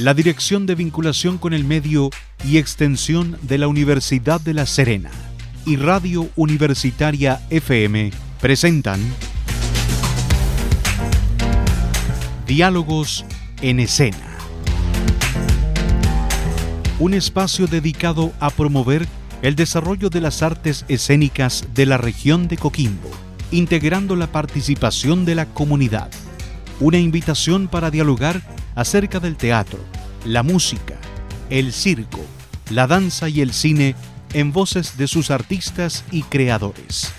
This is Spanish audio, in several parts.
la Dirección de Vinculación con el Medio y Extensión de la Universidad de La Serena y Radio Universitaria FM presentan Diálogos en Escena. Un espacio dedicado a promover el desarrollo de las artes escénicas de la región de Coquimbo, integrando la participación de la comunidad. Una invitación para dialogar acerca del teatro, la música, el circo, la danza y el cine en voces de sus artistas y creadores.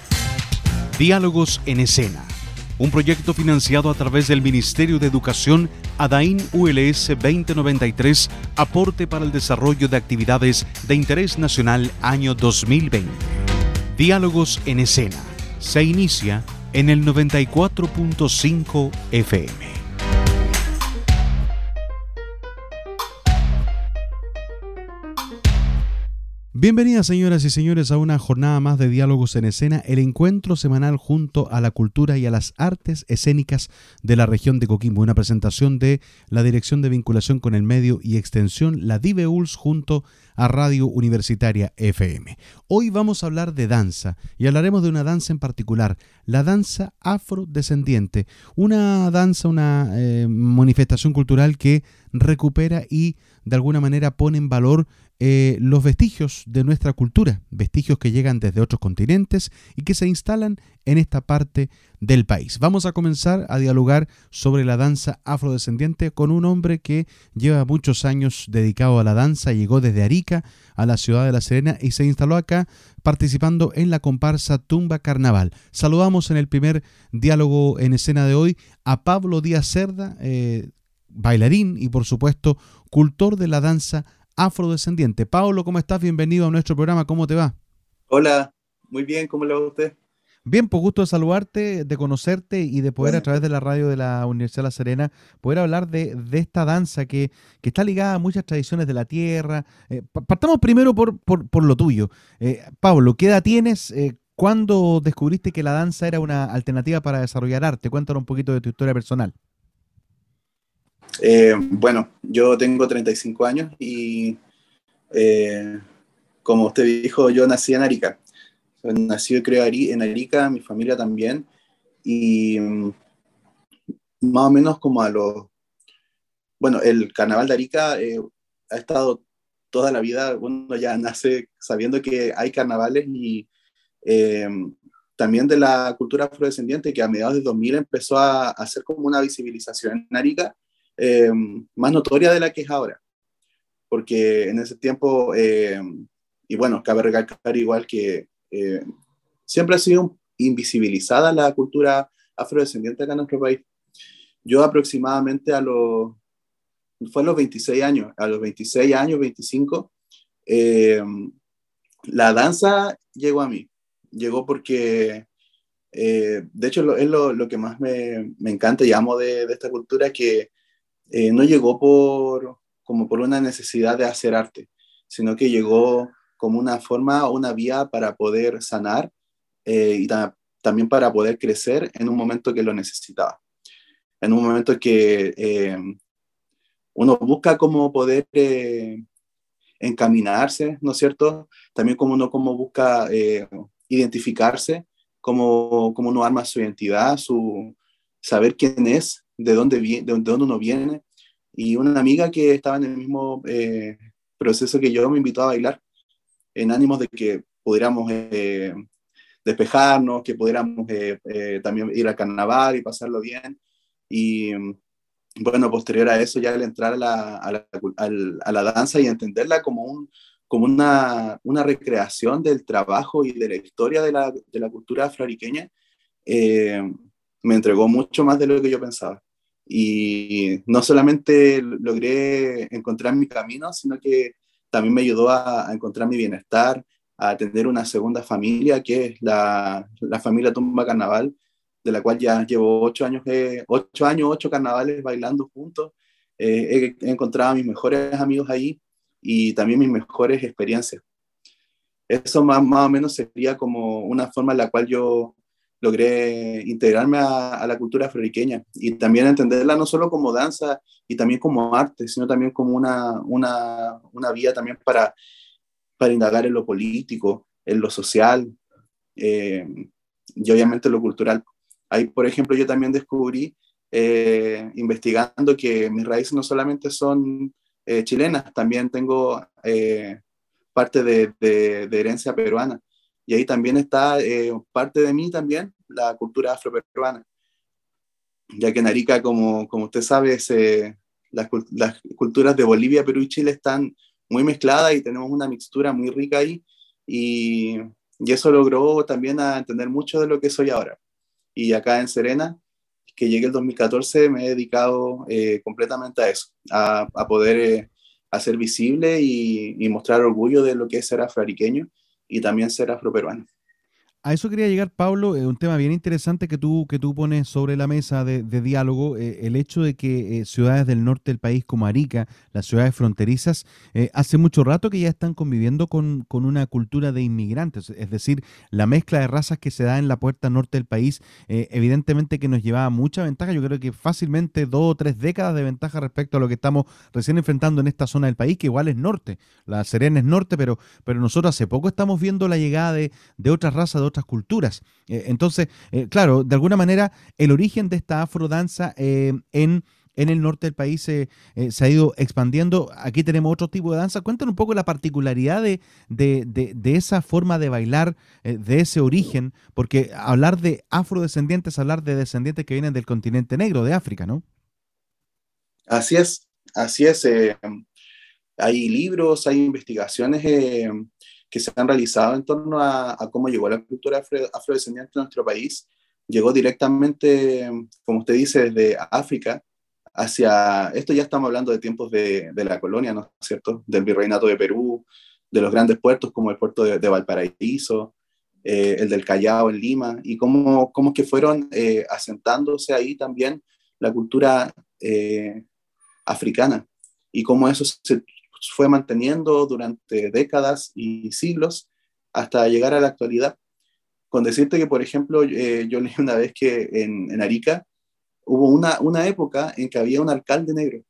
Diálogos en escena, un proyecto financiado a través del Ministerio de Educación ADAIN ULS 2093, aporte para el desarrollo de actividades de interés nacional año 2020. Diálogos en escena se inicia en el 94.5 FM. Bienvenidas señoras y señores a una jornada más de Diálogos en Escena, el encuentro semanal junto a la cultura y a las artes escénicas de la región de Coquimbo, una presentación de la Dirección de Vinculación con el Medio y Extensión, la DIVEULS, junto a Radio Universitaria FM. Hoy vamos a hablar de danza y hablaremos de una danza en particular, la danza afrodescendiente, una danza, una eh, manifestación cultural que recupera y de alguna manera pone en valor eh, los vestigios de nuestra cultura, vestigios que llegan desde otros continentes y que se instalan en esta parte del país. Vamos a comenzar a dialogar sobre la danza afrodescendiente con un hombre que lleva muchos años dedicado a la danza, llegó desde Arica a la ciudad de La Serena y se instaló acá participando en la comparsa Tumba Carnaval. Saludamos en el primer diálogo en escena de hoy a Pablo Díaz Cerda, eh, bailarín y por supuesto cultor de la danza afrodescendiente. Pablo, ¿cómo estás? Bienvenido a nuestro programa. ¿Cómo te va? Hola, muy bien, ¿cómo le va a usted? Bien, pues gusto de saludarte, de conocerte y de poder a través de la radio de la Universidad de La Serena poder hablar de, esta danza que, está ligada a muchas tradiciones de la tierra. Eh, partamos primero por, por, lo tuyo. Eh, Pablo, ¿qué edad tienes? Eh, ¿Cuándo descubriste que la danza era una alternativa para desarrollar arte? Cuéntanos un poquito de tu historia personal. Eh, bueno, yo tengo 35 años y eh, como usted dijo, yo nací en Arica. Nací y creé en Arica, mi familia también. Y mm, más o menos como a los... Bueno, el carnaval de Arica eh, ha estado toda la vida, uno ya nace sabiendo que hay carnavales y también de la cultura afrodescendiente que a mediados de 2000 empezó a hacer como una visibilización en Arica eh, más notoria de la que es ahora. Porque en ese tiempo, eh, y bueno, cabe recalcar igual que eh, siempre ha sido invisibilizada la cultura afrodescendiente acá en nuestro país. Yo aproximadamente a los, fue a los 26 años, a los 26 años, 25, la danza llegó a mí. Llegó porque de hecho, es lo, que más me, me, encanta y amo de, de, esta cultura, que eh, no llegó por, como por una necesidad de hacer arte, sino que llegó como una forma, una vía para poder sanar eh, y también para poder crecer en un momento que lo necesitaba. En un momento que eh, uno busca cómo poder encaminarse, ¿no es cierto? También como uno como busca identificarse, como, como uno arma su identidad, su saber quién es, de dónde, de dónde uno viene. Y una amiga que estaba en el mismo eh, proceso que yo me invitó a bailar en ánimos de que pudiéramos eh, despejarnos, que pudiéramos eh, también ir al carnaval y pasarlo bien. Y bueno, posterior a eso, ya al entrar a la, a la, a la danza y entenderla como, un, como una, una, recreación del trabajo y de la historia de la, de la cultura afroariqueña, me entregó mucho más de lo que yo pensaba. Y no solamente logré encontrar mi camino, sino que también me ayudó a, encontrar mi bienestar, a tener una segunda familia, que es la, la familia Tumba Carnaval, de la cual ya llevo ocho años, eh, ocho años, ocho carnavales bailando juntos. Eh, he, encontrado a mis mejores amigos ahí y también mis mejores experiencias. Eso más, más o menos sería como una forma en la cual yo logré integrarme a, la cultura afroariqueña y también entenderla no solo como danza y también como arte, sino también como una, una, una vía también para, para indagar en lo político, en lo social eh, y obviamente lo cultural. Ahí, por ejemplo, yo también descubrí, eh, investigando, que mis raíces no solamente son eh, chilenas, también tengo parte de, de herencia peruana. Y ahí también está eh, parte de mí también, la cultura afroperuana. Ya que en Arica, como, como usted sabe, las, culturas de Bolivia, Perú y Chile están muy mezcladas y tenemos una mixtura muy rica ahí. Y, y eso logró también a entender mucho de lo que soy ahora. Y acá en Serena, que llegué el 2014, me he dedicado eh, completamente a eso, a, poder eh, hacer visible y, y, mostrar orgullo de lo que es ser afroariqueño y también ser afroperuano. A eso quería llegar, Pablo, eh, un tema bien interesante que tú, que tú pones sobre la mesa de, diálogo, eh, el hecho de que eh, ciudades del norte del país como Arica, las ciudades fronterizas, hace mucho rato que ya están conviviendo con, con, una cultura de inmigrantes, es decir, la mezcla de razas que se da en la puerta norte del país, evidentemente que nos llevaba mucha ventaja, yo creo que fácilmente dos o tres décadas de ventaja respecto a lo que estamos recién enfrentando en esta zona del país, que igual es norte, la Serena es norte, pero, pero nosotros hace poco estamos viendo la llegada de, de otras razas, de otras culturas. Eh, entonces, eh, claro, de alguna manera el origen de esta afrodanza eh, en, en el norte del país se ha ido expandiendo. Aquí tenemos otro tipo de danza. Cuéntanos un poco la particularidad de, de, esa forma de bailar, de ese origen, porque hablar de afrodescendientes, hablar de descendientes que vienen del continente negro, de África, ¿no? Así es, así es. hay libros, hay investigaciones que se han realizado en torno a, cómo llegó la cultura afrodescendiente a nuestro país. Llegó directamente, como usted dice, desde África hacia, esto ya estamos hablando de tiempos de, la colonia, ¿no es cierto? Del virreinato de Perú, de los grandes puertos como el puerto de, Valparaíso, eh, el del Callao en Lima, y cómo, cómo que fueron eh, asentándose ahí también la cultura eh, africana y cómo eso se, fue manteniendo durante décadas y siglos hasta llegar a la actualidad. Con decirte que, por ejemplo, eh, yo leí una vez que en, Arica hubo una, una, época en que había un alcalde negro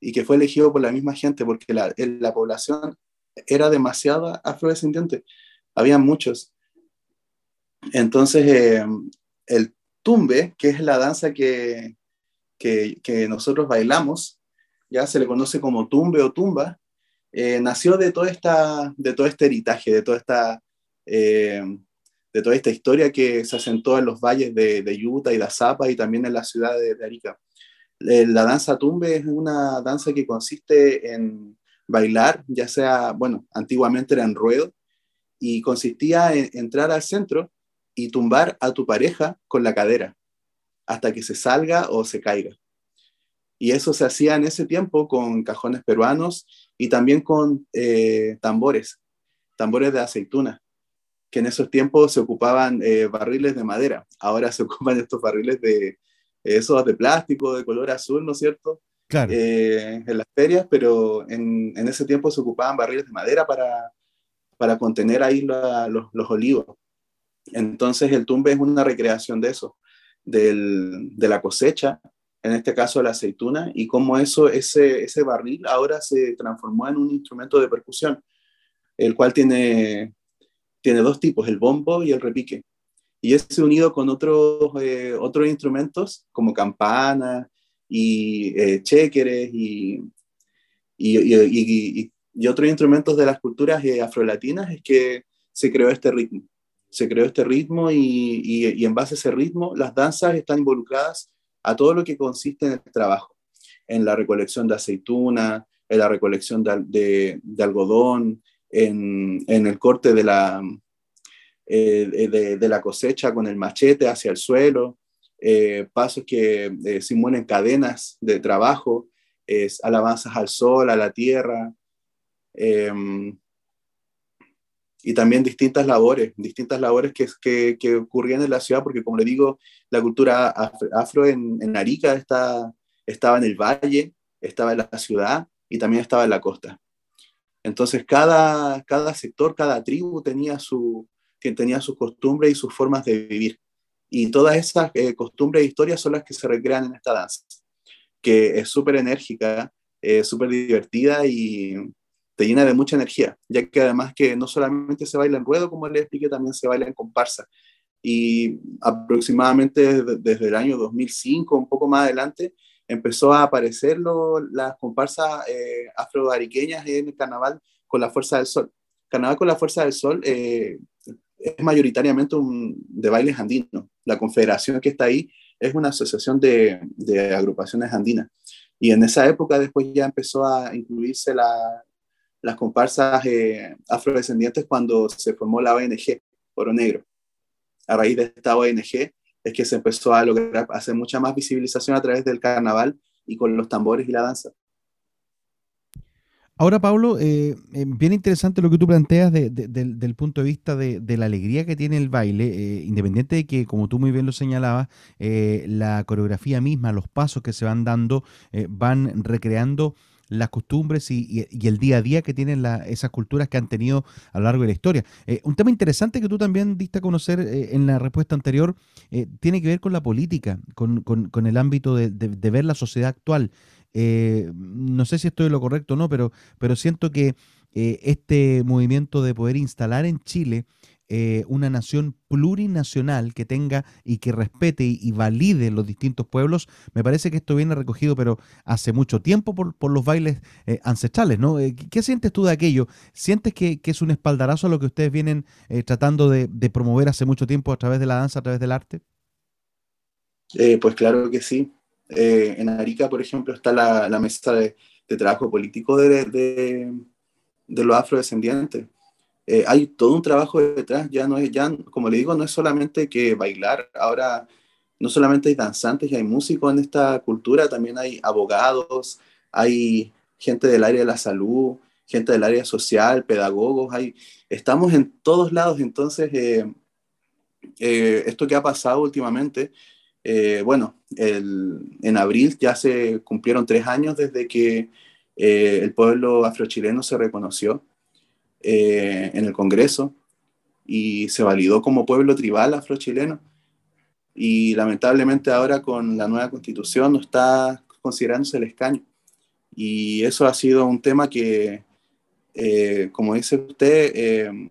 y que fue elegido por la misma gente porque la, la población era demasiado afrodescendiente, había muchos. Entonces, eh, el tumbe, que es la danza que, que nosotros bailamos, ya se le conoce como tumbe o tumba, eh, nació de, toda esta, de todo este heritaje, de toda esta, eh, de toda esta historia que se asentó en los valles de, de Utah y de Azapa y también en la ciudad de, Arica. Eh, la danza tumbe es una danza que consiste en bailar, ya sea, bueno, antiguamente era en ruedo, y consistía en entrar al centro y tumbar a tu pareja con la cadera hasta que se salga o se caiga. Y eso se hacía en ese tiempo con cajones peruanos y también con eh, tambores, tambores de aceituna, que en esos tiempos se ocupaban eh, barriles de madera. Ahora se ocupan estos barriles de esos de plástico de color azul, ¿no es cierto? Claro. Eh, en las ferias, pero en, en, ese tiempo se ocupaban barriles de madera para, para contener ahí los, los, olivos. Entonces el tumbe es una recreación de eso, del, de la cosecha en este caso la aceituna, y cómo eso, ese, ese barril ahora se transformó en un instrumento de percusión, el cual tiene, tiene dos tipos, el bombo y el repique. Y ese unido con otros, eh, otros instrumentos como campanas y eh, chéqueres y, y, y, otros instrumentos de las culturas eh, afrolatinas es que se creó este ritmo. Se creó este ritmo y, en base a ese ritmo las danzas están involucradas a todo lo que consiste en el trabajo, en la recolección de aceituna, en la recolección de, algodón, en, el corte de la, eh, de, la cosecha con el machete hacia el suelo, eh, pasos que eh, simulan cadenas de trabajo, es alabanzas al sol, a la tierra, em, y también distintas labores, distintas labores que, que, ocurrían en la ciudad, porque como le digo, la cultura afro en, en, Arica está, estaba en el valle, estaba en la ciudad y también estaba en la costa. Entonces cada, cada sector, cada tribu tenía, su, tenía sus costumbres y sus formas de vivir. Y todas esas eh, costumbres e historias son las que se recrean en esta danza, que es súper enérgica, súper divertida y te llena de mucha energía, ya que además que no solamente se baila en ruedo, como les expliqué, también se baila en comparsa. Y aproximadamente desde el año 2005, un poco más adelante, empezó a aparecer las comparsas eh, afroariqueñas en el carnaval con la Fuerza del Sol. Carnaval con la Fuerza del Sol eh, es mayoritariamente un, de bailes andinos. La confederación que está ahí es una asociación de, de agrupaciones andinas. Y en esa época después ya empezó a incluirse la, las comparsas eh, afrodescendientes cuando se formó la ONG Oro Negro. A raíz de esta ONG es que se empezó a lograr hacer mucha más visibilización a través del carnaval y con los tambores y la danza. Ahora, Pablo, eh, eh, bien interesante lo que tú planteas del punto de vista de, la alegría que tiene el baile, independiente de que, como tú muy bien lo señalabas, la coreografía misma, los pasos que se van dando, van recreando las costumbres y, el día a día que tienen esas culturas que han tenido a lo largo de la historia. Eh, un tema interesante que tú también diste a conocer eh, en la respuesta anterior eh, tiene que ver con la política, con, el ámbito de, ver la sociedad actual. no sé si estoy lo correcto o no, pero, pero siento que este movimiento de poder instalar en Chile eh, una nación plurinacional que tenga y que respete y, valide los distintos pueblos, me parece que esto viene recogido, pero hace mucho tiempo por, los bailes eh, ancestrales, ¿no? Eh, ¿Qué sientes tú de aquello? ¿Sientes que, es un espaldarazo a lo que ustedes vienen tratando de, promover hace mucho tiempo a través de la danza, a través del arte? pues claro que sí. en Arica, por ejemplo, está la, mesa de, trabajo político de, de los afrodescendientes eh, hay todo un trabajo detrás, ya no es, ya, como le digo, no es solamente que bailar, ahora no solamente hay danzantes y hay músicos en esta cultura, también hay abogados, hay gente del área de la salud, gente del área social, pedagogos, hay, estamos en todos lados, entonces eh, eh, esto que ha pasado últimamente, bueno, en abril ya se cumplieron tres años desde que el pueblo afrochileno se reconoció eh, en el Congreso y se validó como pueblo tribal afrochileno. Y lamentablemente ahora con la nueva constitución no está considerándose el escaño. Y eso ha sido un tema que, eh, como dice usted, eh,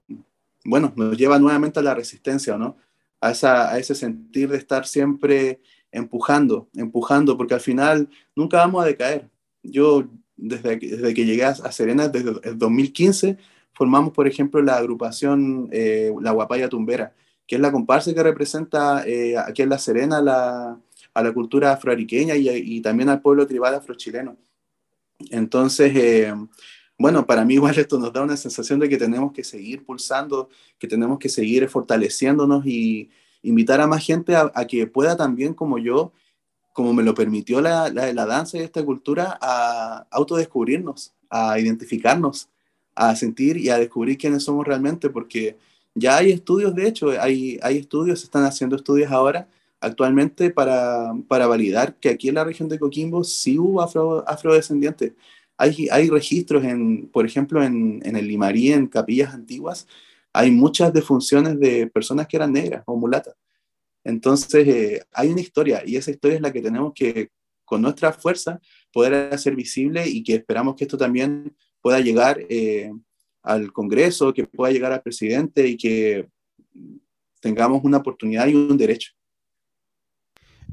bueno, nos lleva nuevamente a la resistencia, ¿no? A, esa, a ese sentir de estar siempre empujando, empujando, porque al final nunca vamos a decaer. Yo, desde, desde que llegué a Serena, desde el 2015, formamos, por ejemplo, la agrupación eh, La Guapaya Tumbera, que es la comparsa que representa eh, aquí en La Serena la, a la cultura afroariqueña y, y, también al pueblo tribal afrochileno. Entonces, eh, bueno, para mí igual esto nos da una sensación de que tenemos que seguir pulsando, que tenemos que seguir fortaleciéndonos y invitar a más gente a, que pueda también, como yo, como me lo permitió la, la, la danza y esta cultura, a autodescubrirnos, a identificarnos a sentir y a descubrir quiénes somos realmente, porque ya hay estudios, de hecho, hay, hay estudios, se están haciendo estudios ahora, actualmente, para, para validar que aquí en la región de Coquimbo sí hubo afro, afrodescendientes. Hay, hay registros, en, por ejemplo, en, en el Limarí, en capillas antiguas, hay muchas defunciones de personas que eran negras o mulatas. Entonces, eh, hay una historia y esa historia es la que tenemos que, con nuestra fuerza, poder hacer visible y que esperamos que esto también pueda llegar eh, al Congreso, que pueda llegar al presidente y que tengamos una oportunidad y un derecho.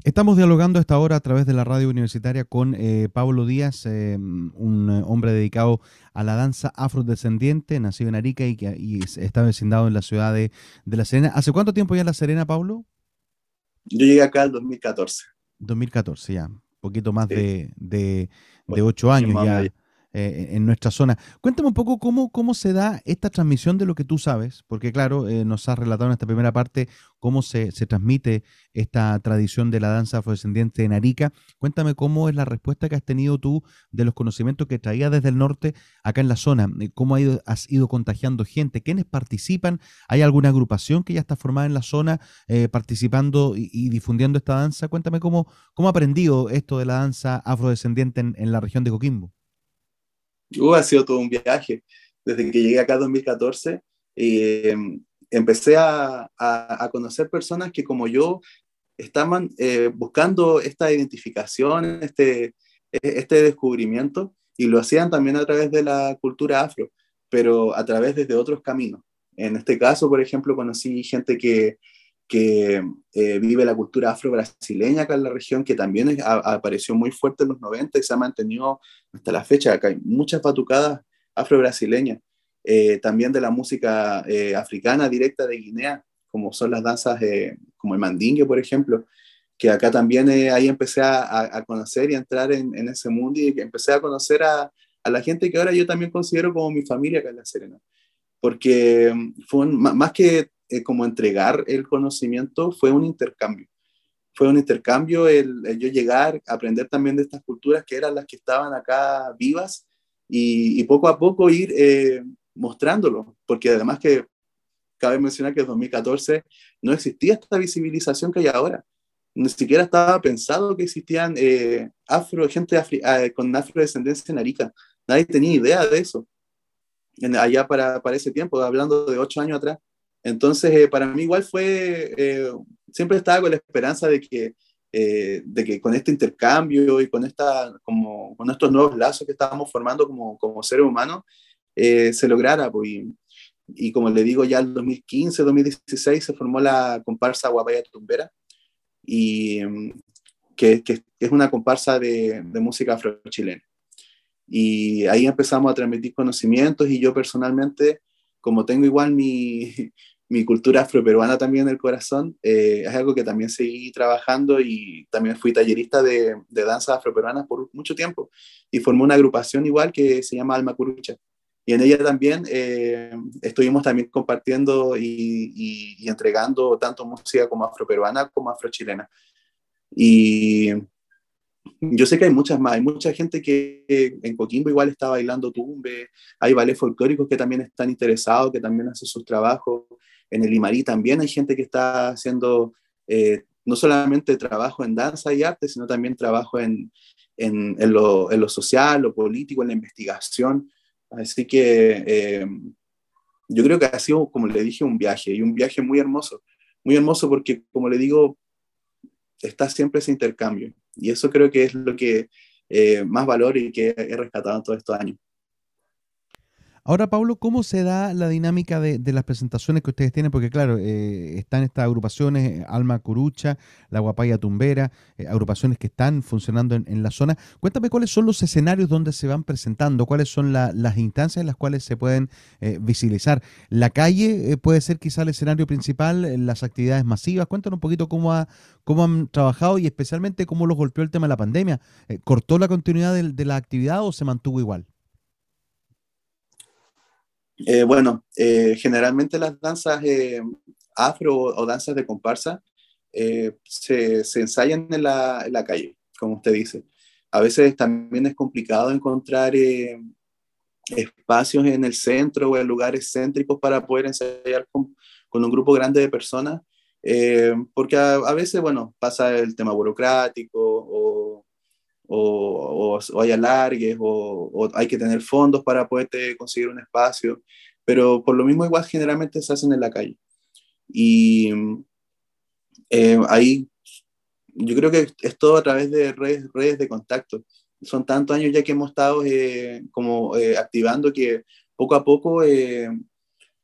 Estamos dialogando a esta hora a través de la radio universitaria con eh, Pablo Díaz, eh, un hombre dedicado a la danza afrodescendiente, nacido en Arica y, que, está vecindado en la ciudad de, La Serena. ¿Hace cuánto tiempo ya en La Serena, Pablo? Yo llegué acá en 2014. 2014, ya. Un poquito más de, de, ocho años ya. Eh, en nuestra zona. Cuéntame un poco cómo, cómo se da esta transmisión de lo que tú sabes, porque claro, eh, nos has relatado en esta primera parte cómo se, transmite esta tradición de la danza afrodescendiente en Arica. Cuéntame cómo es la respuesta que has tenido tú de los conocimientos que traías desde el norte acá en la zona, eh, cómo has ido contagiando gente, quiénes participan, hay alguna agrupación que ya está formada en la zona participando y, difundiendo esta danza. Cuéntame cómo, cómo ha aprendido esto de la danza afrodescendiente en la región de Coquimbo. Uh, ha sido todo un viaje. Desde que llegué acá en 2014, eh, empecé a, a, conocer personas que como yo estaban eh, buscando esta identificación, este, este descubrimiento, y lo hacían también a través de la cultura afro, pero a través de otros caminos. En este caso, por ejemplo, conocí gente que, que eh, vive la cultura afro-brasileña acá en la región, que también apareció muy fuerte en los 90 y se ha mantenido hasta la fecha. Acá hay muchas batucadas afro-brasileñas. Eh, también de la música eh, africana directa de Guinea, como son las danzas como el mandingue, por ejemplo, que acá también ahí empecé a, conocer y a entrar en, ese mundo y empecé a conocer a, a, la gente que ahora yo también considero como mi familia acá en La Serena. Porque mm, fue más que eh, como entregar el conocimiento, fue un intercambio. Fue un intercambio el, yo llegar, aprender también de estas culturas que eran las que estaban acá vivas y, poco a poco ir eh, mostrándolo, porque además que cabe mencionar que en 2014 no existía esta visibilización que hay ahora. Ni siquiera estaba pensado que existían eh, afro, gente ah, con afrodescendencia en Arica. Nadie tenía idea de eso. allá para, para ese tiempo, hablando de ocho años atrás. Entonces, eh, para mí igual fue, eh, siempre estaba con la esperanza de que, eh, de que con este intercambio y con, esta, como, con estos nuevos lazos que estábamos formando como, como seres humanos, se lograra. Pues, y, y, como le digo, ya en 2015, 2016 se formó la comparsa Guapaya Tumbera, y, que, que, es una comparsa de, de música afro-chilena. Y ahí empezamos a transmitir conocimientos y yo personalmente, como tengo igual mi, mi cultura afroperuana también en el corazón, eh, es algo que también seguí trabajando y también fui tallerista de, de danzas afroperuanas por mucho tiempo y formé una agrupación igual que se llama Alma Curucha. Y en ella también eh, estuvimos también compartiendo y, y, entregando tanto música como afroperuana como afrochilena. Y yo sé que hay muchas más, hay mucha gente que en Coquimbo igual está bailando tumbe, hay ballets folclóricos que también están interesados, que también hacen sus trabajos, en el Imarí también hay gente que está haciendo eh, no solamente trabajo en danza y arte, sino también trabajo en, en, lo, social, lo político, en la investigación. Así que eh, yo creo que ha sido, como le dije, un viaje y un viaje muy hermoso. Muy hermoso porque, como le digo, está siempre ese intercambio. Y eso creo que es lo que eh, más valor y que he rescatado en todos estos años. Ahora, Pablo, ¿cómo se da la dinámica de, las presentaciones que ustedes tienen? Porque, claro, eh, están estas agrupaciones, eh, Alma Curucha, La Guapaya Tumbera, eh, agrupaciones que están funcionando en, la zona. Cuéntame cuáles son los escenarios donde se van presentando, cuáles son las instancias en las cuales se pueden visibilizar. La calle puede ser quizá el escenario principal, las actividades masivas. Cuéntanos un poquito cómo, ha, cómo han trabajado y especialmente cómo los golpeó el tema de la pandemia. ¿Cortó la continuidad de la actividad o se mantuvo igual? Eh, bueno, eh, generalmente las danzas eh, afro o danzas de comparsa se, ensayan en la, calle, como usted dice. A veces también es complicado encontrar espacios en el centro o en lugares céntricos para poder ensayar con, con un grupo grande de personas, porque a, a, veces, bueno, pasa el tema burocrático o o, o, hay alargues o, hay que tener fondos para poder conseguir un espacio, pero por lo mismo igual generalmente se hacen en la calle. Y eh, ahí yo creo que es todo a través de redes, redes de contacto. Son tantos años ya que hemos estado eh, como eh, activando que poco a poco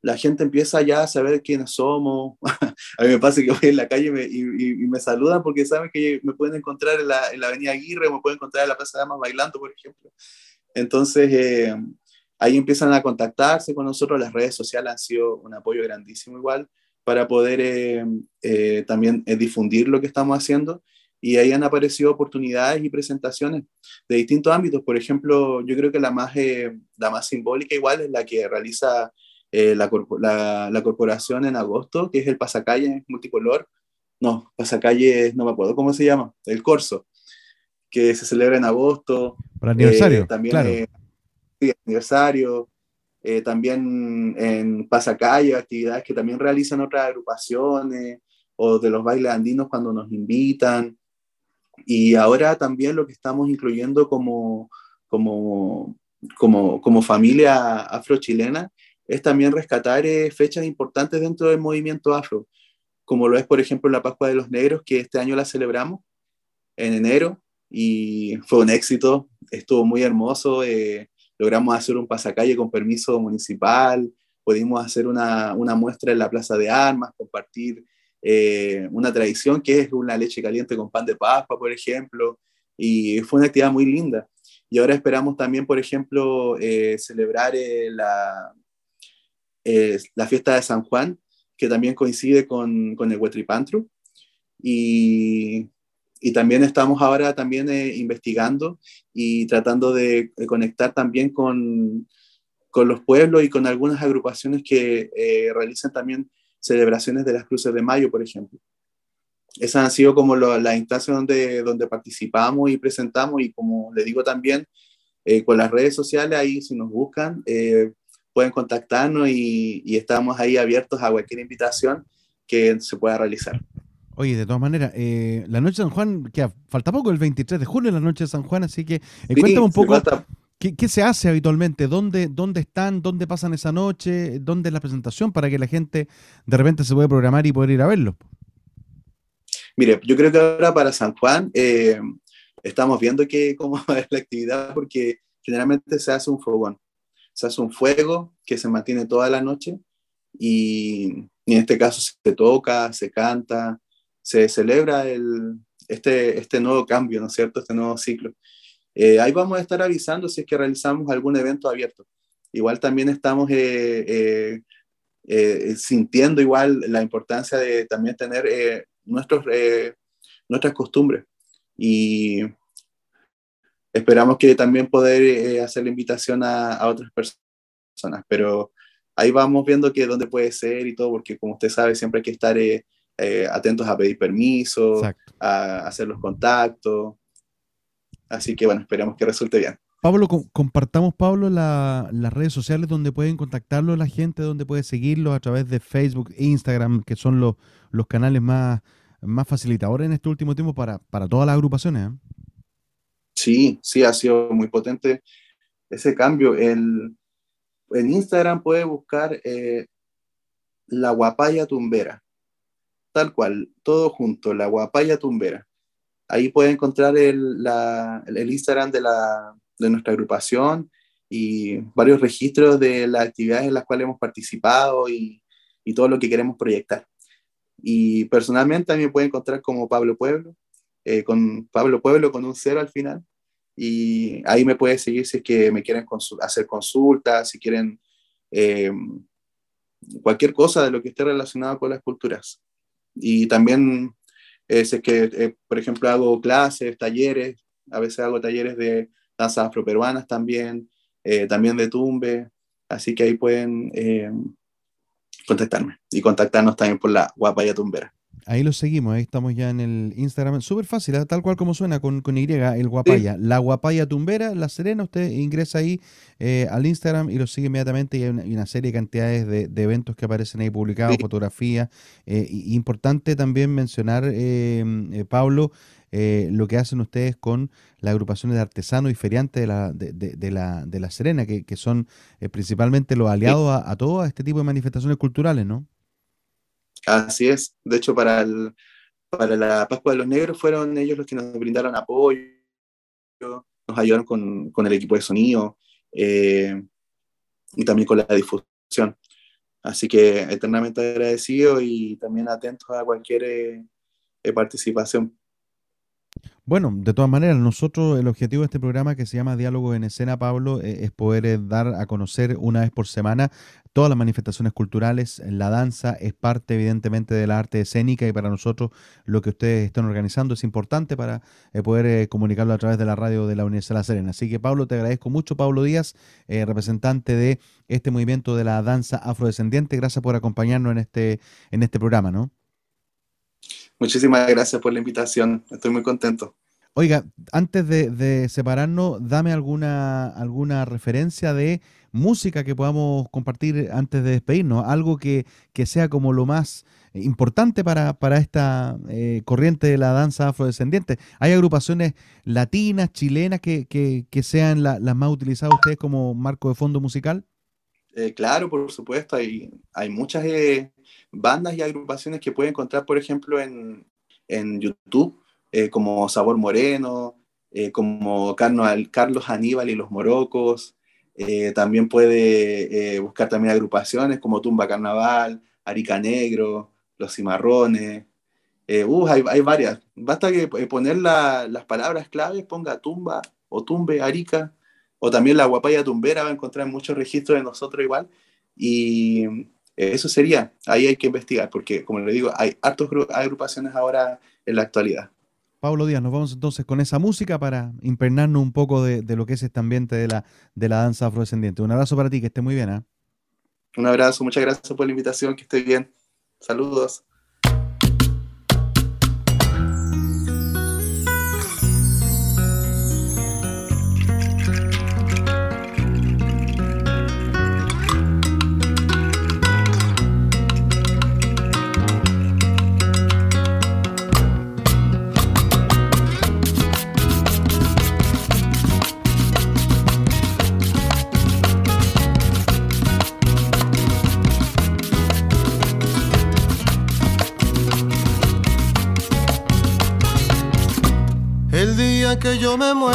la gente empieza ya a saber quiénes somos. a mí me pasa que voy en la calle y, me saludan porque saben que me pueden encontrar en la, en la Avenida Aguirre me pueden encontrar en la Plaza de Damas bailando, por ejemplo. Entonces, eh, ahí empiezan a contactarse con nosotros. Las redes sociales han sido un apoyo grandísimo igual para poder eh, eh, también difundir lo que estamos haciendo. Y ahí han aparecido oportunidades y presentaciones de distintos ámbitos. Por ejemplo, yo creo que la más, la más simbólica igual es la que realiza eh, la, la, corporación en agosto, que es el pasacalle multicolor. No, pasacalle, no me acuerdo cómo se llama, el Corso, que se celebra en agosto. Para aniversario. Eh, también, claro. sí, aniversario. Eh, también en pasacalle, actividades que también realizan otras agrupaciones o de los bailes andinos cuando nos invitan. Y ahora también lo que estamos incluyendo como, como, como, como familia afrochilena es también rescatar fechas importantes dentro del movimiento afro, como lo es, por ejemplo, la Pascua de los Negros, que este año la celebramos en enero y fue un éxito, estuvo muy hermoso, logramos hacer un pasacalle con permiso municipal, pudimos hacer una, una muestra en la Plaza de Armas, compartir eh, una tradición que es una leche caliente con pan de papa, por ejemplo, y fue una actividad muy linda. Y ahora esperamos también, por ejemplo, eh, celebrar eh, la, la fiesta de San Juan, que también coincide con, con el Huetripantru. Y, y, también estamos ahora también investigando y tratando de, conectar también con, con, los pueblos y con algunas agrupaciones que realizan también celebraciones de las Cruces de Mayo, por ejemplo. Esas han sido como las instancias donde, donde participamos y presentamos y como le digo también, eh, con las redes sociales, ahí si nos buscan, eh, pueden contactarnos y, estamos ahí abiertos a cualquier invitación que se pueda realizar. Oye, de todas maneras, eh, la noche de San Juan, que falta poco, el 23 de junio, la noche de San Juan, así que cuéntame un poco ¿Qué, se hace habitualmente? ¿Dónde, ¿Dónde están? ¿Dónde pasan esa noche? ¿Dónde es la presentación para que la gente de repente se pueda programar y poder ir a verlo? Mire, yo creo que ahora para San Juan eh, estamos viendo que cómo va la actividad porque generalmente se hace un fogón. Se hace un fuego que se mantiene toda la noche y, en este caso se toca, se canta, se celebra el, este, este nuevo cambio, ¿no es cierto? Este nuevo ciclo. Eh, ahí vamos a estar avisando si es que realizamos algún evento abierto. Igual también estamos eh, eh, sintiendo igual la importancia de también tener nuestros, nuestras costumbres y esperamos que también poder hacer la invitación a, otras personas, pero ahí vamos viendo que dónde puede ser y todo, porque como usted sabe, siempre hay que estar atentos a pedir permiso, a hacer los contactos. Así que bueno, esperamos que resulte bien. Pablo, compartamos, Pablo, las redes sociales donde pueden contactarlo la gente, donde puede seguirlo a través de Facebook e Instagram, que son los, los canales más, más facilitadores en este último tiempo para, todas las agrupaciones. ¿eh? Sí, sí, ha sido muy potente ese cambio. El, en Instagram puede buscar eh, la guapaya tumbera, tal cual, todo junto, la guapaya tumbera. Ahí puede encontrar el, Instagram de, la, de nuestra agrupación y varios registros de las actividades en las cuales hemos participado y, y todo lo que queremos proyectar. Y personalmente también me puede encontrar como Pablo Pueblo, eh, con Pablo Pueblo con un cero al final. Y ahí me puede seguir si es que me quieren hacer consultas, si quieren eh, cualquier cosa de lo que esté relacionado con las culturas. Y también es que, eh, por ejemplo, hago clases, talleres, a veces hago talleres de danzas afroperuanas también, eh, también de tumbe, así que ahí pueden eh, contactarme y contactarnos también por la Guapaya Tumbera. Ahí lo seguimos, ahí estamos ya en el Instagram. Súper fácil, ¿eh? tal cual como suena, con, con Y, el Guapaya. La Guapaya Tumbera, La Serena, usted ingresa ahí eh, al Instagram y lo sigue inmediatamente y hay una, serie de cantidades de, eventos que aparecen ahí publicados, fotografías. Eh, importante también mencionar, Pablo, lo que hacen ustedes con las agrupaciones de artesanos y feriantes de la, de, la, de la Serena, que, son principalmente los aliados a, a todo este tipo de manifestaciones culturales, ¿no? Así es. De hecho, para, para la Pascua de los Negros fueron ellos los que nos brindaron apoyo, nos ayudaron con, con el equipo de sonido eh, y también con la difusión. Así que eternamente agradecido y también atentos a cualquier eh, participación. Bueno, de todas maneras, nosotros el objetivo de este programa que se llama Diálogo en Escena, Pablo, eh, es poder eh, dar a conocer una vez por semana todas las manifestaciones culturales. La danza es parte, evidentemente, de la arte escénica y para nosotros lo que ustedes están organizando es importante para eh, poder comunicarlo a través de la radio de la Universidad de La Serena. Así que, Pablo, te agradezco mucho. Pablo Díaz, representante de este movimiento de la danza afrodescendiente. Gracias por acompañarnos en este, en este programa, ¿no? Muchísimas gracias por la invitación. Estoy muy contento. Oiga, antes de, separarnos, dame alguna, alguna referencia de música que podamos compartir antes de despedirnos, algo que, sea como lo más importante para, esta eh, corriente de la danza afrodescendiente. ¿Hay agrupaciones latinas, chilenas que, sean las más utilizadas ustedes como marco de fondo musical? Eh, claro, por supuesto, hay, hay muchas eh, bandas y agrupaciones que pueden encontrar, por ejemplo, en, en YouTube, eh, como Sabor Moreno, como Carlos Aníbal y los Morocos. también puede buscar también agrupaciones como Tumba Carnaval, Arica Negro, Los Cimarrones. Uh, hay, hay, varias. Basta que poner las palabras claves, ponga tumba o tumbe, arica, o también la guapaya tumbera va a encontrar muchos registros de nosotros igual. Y eso sería, ahí hay que investigar, porque como le digo, hay hartas agrupaciones ahora en la actualidad. Pablo Díaz, nos vamos entonces con esa música para impregnarnos un poco de, lo que es este ambiente de la, de la danza afrodescendiente. Un abrazo para ti, que esté muy bien. ¿eh? Un abrazo, muchas gracias por la invitación, que esté bien. Saludos.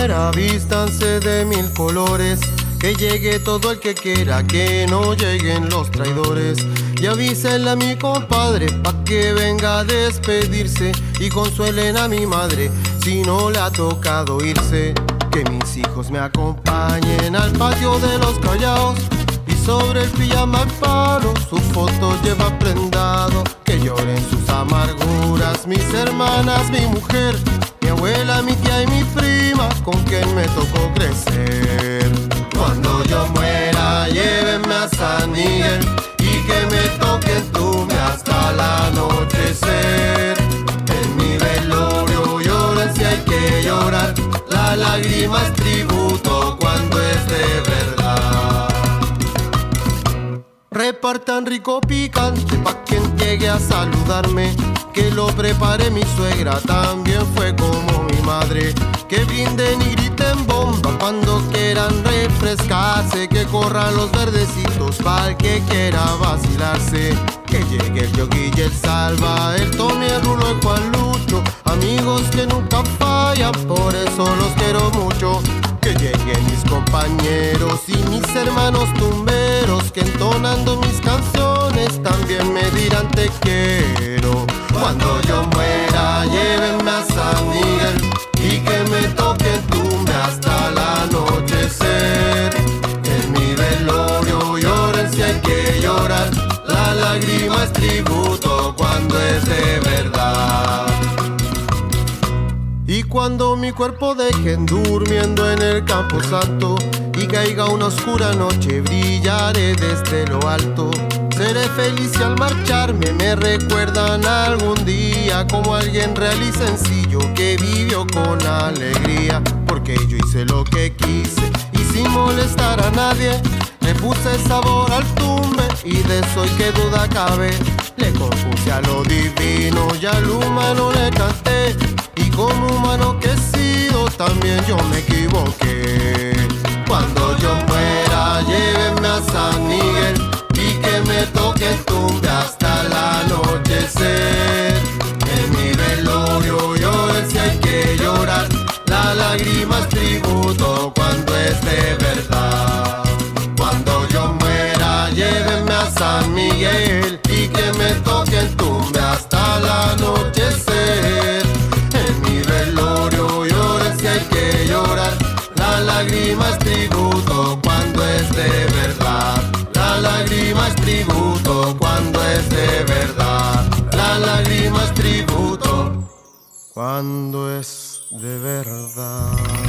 Muera, vístanse de mil colores. Que llegue todo el que quiera, que no lleguen los traidores. Y avísenle a mi compadre pa' que venga a despedirse y consuelen a mi madre si no le ha tocado irse. Que mis hijos me acompañen al patio de los callados y sobre el pijama paro su foto lleva prendado. Que lloren sus amarguras mis hermanas, mi mujer mi abuela, mi tía y mi prima, con quien me tocó crecer. Cuando yo muera, llévenme a San Miguel y que me toquen tumbe hasta el anochecer. En mi velorio lloren si hay que llorar, la lágrima es tributo Repartan rico picante pa' quien llegue a saludarme que lo prepare mi suegra también fue como mi madre. Que brinden y griten bomba cuando quieran refrescarse. Que corran los verdecitos para que quiera vacilarse. Que llegue el yogi y el salva, el Tommy, el Rulo, el Juan Lucho. Amigos que nunca fallan, por eso los quiero mucho. Que lleguen mis compañeros y mis hermanos tumberos entonando mis canciones también me dirán te quiero. Cuando yo muera, llévenme a San Miguel y que me toquen tumbe hasta el anochecer. En mi velorio lloren si hay que llorar, la lágrima es tributo cuando es de verdad. Cuando mi cuerpo dejen durmiendo en el campo santo y caiga una oscura noche, brillaré desde lo alto Seré feliz y al marcharme me recuerdan algún día como alguien real y sencillo que vivió con alegría. Porque yo hice lo que quise y sin molestar a nadie. Le puse sabor al tumbe y de eso y que duda cabe. Le compuse a lo divino y al humano le canté. Y como humano que he sido también yo me equivoqué. Cuando yo muera, llévenme a San Miguel que me toque tumbe hasta el anochecer. En mi velorio lloren si que llorar, la lágrima es tributo cuando es de verdad. Cuando yo muera, llévenme a San Miguel y que me toque tumbe hasta el anochecer. De verdad lágrima es tributo cuando es de verdad. La lágrima es tributo cuando es de verdad.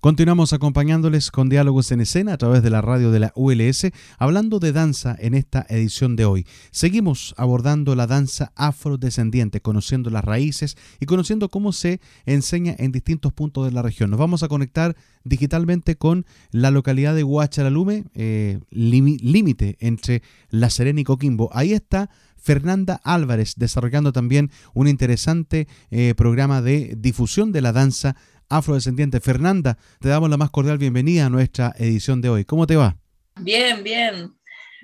Continuamos acompañándoles con Diálogos en Escena a través de la radio de la ULS, hablando de danza en esta edición de hoy. Seguimos abordando la danza afrodescendiente, conociendo las raíces y conociendo cómo se enseña en distintos puntos de la región. Nos vamos a conectar digitalmente con la localidad de Huacharalume, eh, límite entre La Serena y Coquimbo. Ahí está Fernanda Álvarez, desarrollando también un interesante eh, programa de difusión de la danza afrodescendiente. Fernanda, te damos la más cordial bienvenida a nuestra edición de hoy. ¿Cómo te va? Bien, bien.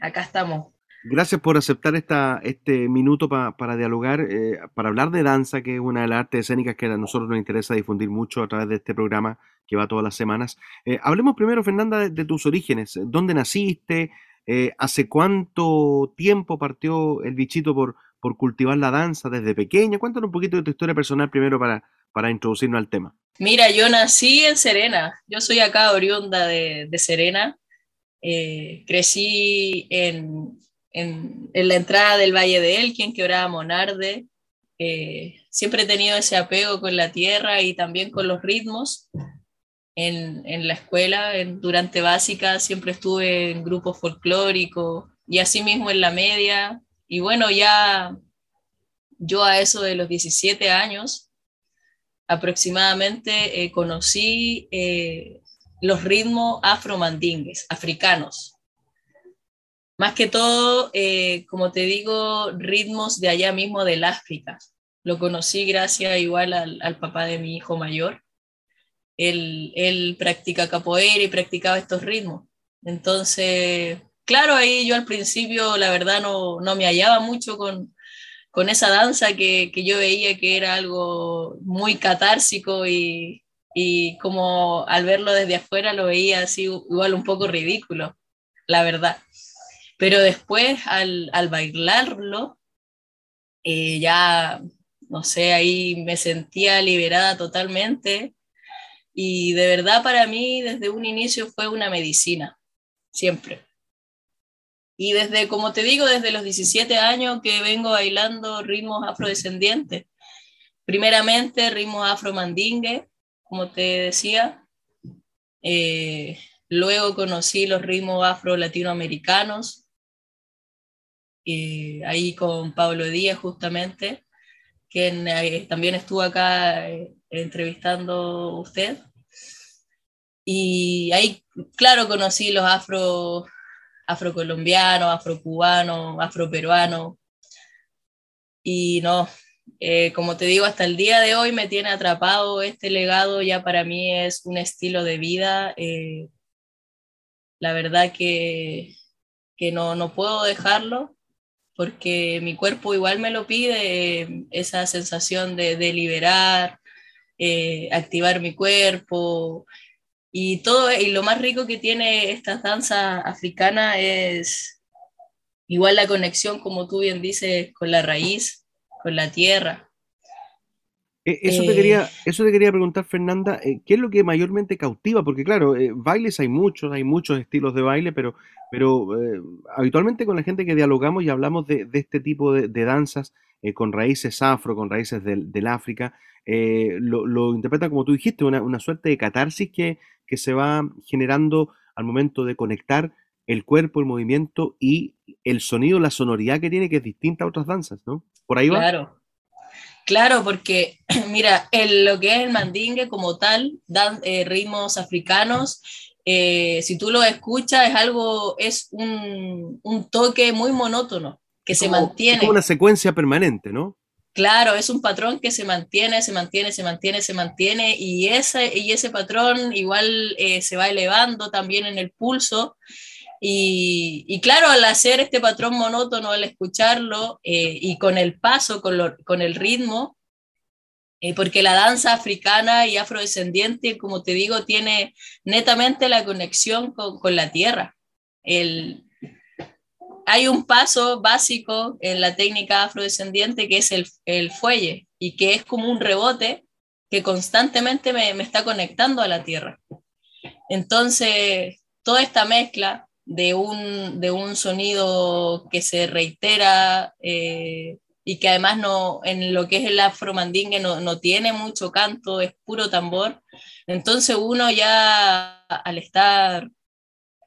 Acá estamos. Gracias por aceptar esta, este minuto para dialogar, eh, para hablar de danza, que es una de las artes escénicas que a nosotros nos interesa difundir mucho a través de este programa que va todas las semanas. Eh, hablemos primero, Fernanda, de, tus orígenes. ¿Dónde naciste? Eh, ¿Hace cuánto tiempo partió el bichito por, por cultivar la danza desde pequeña? Cuéntanos un poquito de tu historia personal primero para, para introducirnos al tema. Mira, yo nací en Serena. Yo soy acá oriunda de, Serena. crecí en, en, la entrada del Valle de Elquen, quebrada Monarde. Eh, siempre he tenido ese apego con la tierra y también con los ritmos. En, en la escuela, durante básica, siempre estuve en grupos folclóricos y asimismo en la media. Y bueno, ya yo a eso de los 17 años aproximadamente eh, conocí eh, los ritmos afromandingues, africanos. Más que todo, eh, como te digo, ritmos de allá mismo del África. Lo conocí gracias igual al, papá de mi hijo mayor. Él, él practica capoeira y practicaba estos ritmos. Entonces, claro, ahí yo al principio la verdad no, no me hallaba mucho con, con esa danza que, que, yo veía que era algo muy catársico y, y como al verlo desde afuera lo veía así igual un poco ridículo, la verdad. Pero después, al, bailarlo, eh, ya, no sé, ahí me sentía liberada totalmente. Y de verdad para mí, desde un inicio fue una medicina, siempre. Y desde, como te digo, desde los 17 años que vengo bailando ritmos afrodescendientes. Primeramente, ritmos afromandingue, como te decía. Eh, luego conocí los ritmos afro-latinoamericanos, ahí con Pablo Díaz justamente, quien eh, también estuvo acá eh, entrevistando usted. Y ahí, claro, conocí los afro, afrocolombianos, afrocubanos, afroperuanos. Y no, eh, como te digo, hasta el día de hoy me tiene atrapado este legado, ya para mí es un estilo de vida. la verdad que, que no, no puedo dejarlo porque mi cuerpo igual me lo pide, esa sensación de, liberar, eh, activar mi cuerpo. Y todo, y lo más rico que tiene esta danza africana es igual la conexión, como tú bien dices, con la raíz, con la tierra. E, eso, te quería, eh. eso te quería preguntar, Fernanda, eh, ¿qué es lo que mayormente cautiva? Porque claro, bailes hay muchos, hay muchos estilos de baile, pero pero eh, habitualmente con la gente que dialogamos y hablamos de, este tipo de, danzas eh, con raíces afro, con raíces del, África, eh, lo, interpretan como tú dijiste, una, suerte de catarsis que, que, se va generando al momento de conectar el cuerpo, el movimiento y el sonido, la sonoridad que tiene, que es distinta a otras danzas, ¿no? Por ahí va. Claro. Claro, porque mira, lo que es el mandingue como tal, dan ritmos africanos, eh, si tú lo escuchas, es algo, es un toque muy monótono, que se mantiene. Es como una secuencia permanente, ¿no? Claro, es un patrón que se mantiene, se mantiene, se mantiene, se mantiene, y ese, y ese patrón igual eh, se va elevando también en el pulso. Y, y, claro, al hacer este patrón monótono, al escucharlo eh, y con el paso, con, lo, con el ritmo, eh, porque la danza africana y afrodescendiente, como te digo, tiene netamente la conexión con, la tierra. Hay un paso básico en la técnica afrodescendiente que es el, fuelle y que es como un rebote que constantemente me, está conectando a la tierra. Entonces, toda esta mezcla de un, de un sonido que se reitera eh, y que además no, en lo que es el afromandingue no, no tiene mucho canto, es puro tambor. Entonces uno ya al estar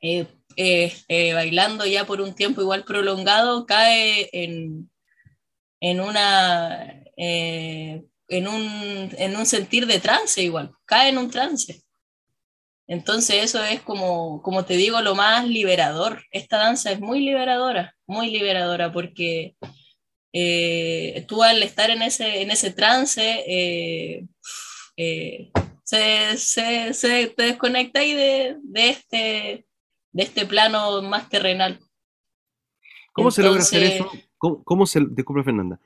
eh, eh, eh, bailando ya por un tiempo igual prolongado, cae en, en una... en un, en un sentir de trance igual, cae en un trance. Entonces eso es como, como te digo, lo más liberador. Esta danza es muy liberadora, muy liberadora porque eh, tú al estar en ese, en ese trance, eh, eh, se, se, se, te desconecta ahí de, de, este, de este plano más terrenal. ¿Cómo se logra hacer eso? ¿Cómo, cómo se, disculpa Fernanda,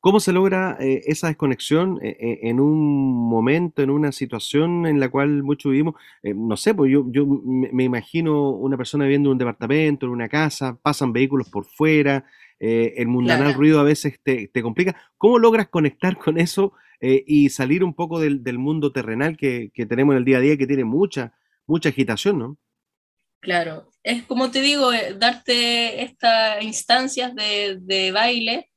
¿cómo se logra eh, esa desconexión eh, eh, en un momento, en una situación en la cual muchos vivimos? no sé, pues yo, yo me imagino una persona viviendo en un departamento, en una casa, pasan vehículos por fuera, el mundanal ruido a veces te, te, complica. ¿Cómo logras conectar con eso y salir un poco del, del mundo terrenal que, que, tenemos en el día a día, que tiene mucha, mucha agitación, ¿no? Claro, es como te digo, eh, darte estas instancias de, de baile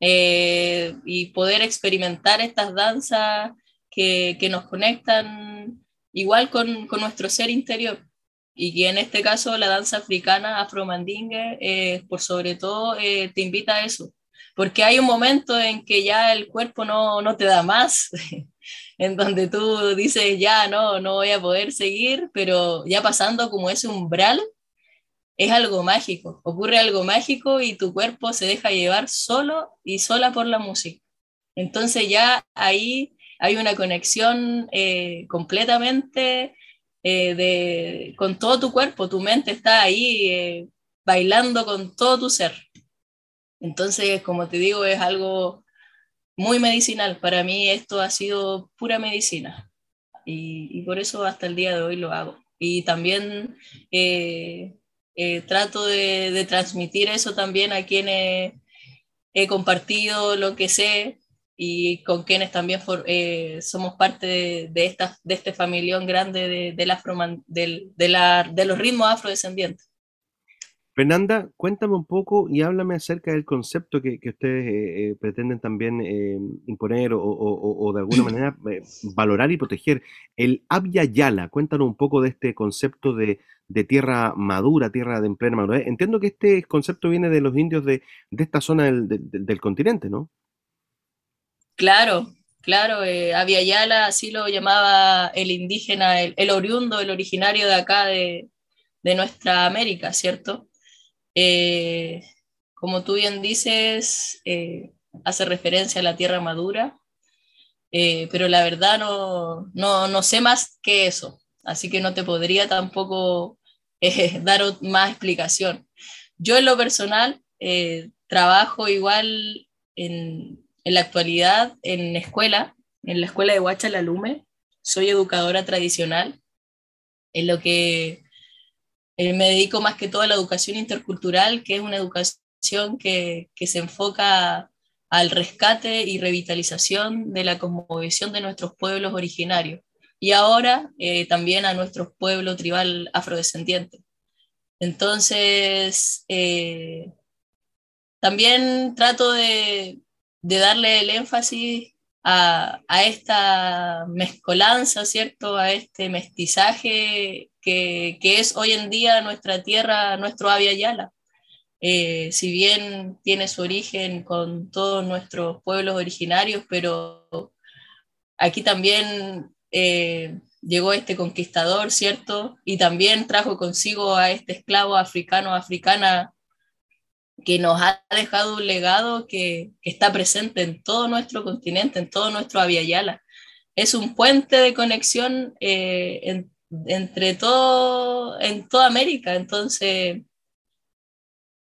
eh, y poder experimentar estas danzas que, que nos conectan igual con, con, nuestro ser interior. Y en este caso la danza africana afromandingue, eh, por sobre todo, te invita a eso. Porque hay un momento en que ya el cuerpo no, no te da más. en donde tú dices, ya no, no voy a poder seguir, pero ya pasando como ese umbral, es algo mágico, ocurre algo mágico y tu cuerpo se deja llevar solo y sola por la música. Entonces ya ahí hay una conexión eh, completamente eh, de, con todo tu cuerpo, tu mente está ahí eh, bailando con todo tu ser. Entonces, como te digo, es algo muy medicinal. Para mí esto ha sido pura medicina y, por eso hasta el día de hoy lo hago. Y también eh, eh, trato de, transmitir eso también a quienes he compartido lo que sé y con quienes también eh, somos parte de, de, esta, de este familión grande de, de, de, la, de los ritmos afrodescendientes. Fernanda, cuéntame un poco y háblame acerca del concepto que, ustedes eh, eh, pretenden también eh, imponer o, de alguna manera valorar y proteger. El Abya Yala, cuéntanos un poco de este concepto de, tierra madura, tierra de en plena madurez. Entiendo que este concepto viene de los indios de, esta zona del, continente, ¿no? Claro, claro. Abya Yala, así lo llamaba el indígena, el, oriundo, el originario de acá de, de nuestra América, ¿cierto? Eh, como tú bien dices, eh, hace referencia a la tierra madura, eh, pero la verdad no, no, no, sé más que eso, así que no te podría tampoco dar más explicación. Yo en lo personal trabajo igual en, en, la actualidad en escuela, en la escuela de Huachalalume, soy educadora tradicional, en lo que eh, me dedico más que todo a la educación intercultural, que es una educación que, que se enfoca al rescate y revitalización de la cosmovisión de nuestros pueblos originarios y ahora eh, también a nuestro pueblo tribal afrodescendiente. Entonces, eh, también trato de, de, darle el énfasis a, a, esta mezcolanza, ¿cierto? A este mestizaje que, es hoy en día nuestra tierra, nuestro Avia Yala. Eh, si bien tiene su origen con todos nuestros pueblos originarios, pero aquí también eh, llegó este conquistador, ¿cierto? Y también trajo consigo a este esclavo africano, africana, que nos ha dejado un legado que, está presente en todo nuestro continente, en todo nuestro Yala. Es un puente de conexión eh, entre todo, en toda América. Entonces,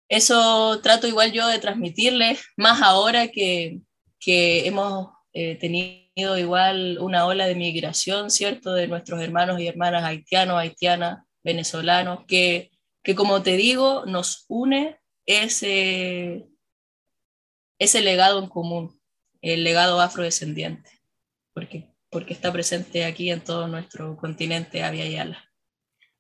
eso trato igual yo de transmitirles, más ahora que, que hemos eh, tenido igual una ola de migración, ¿cierto? De nuestros hermanos y hermanas haitianos, haitianas, venezolanos, que, que como te digo, nos une ese, ese legado en común, el legado afrodescendiente. Porque porque está presente aquí en todo nuestro continente Avia Yala.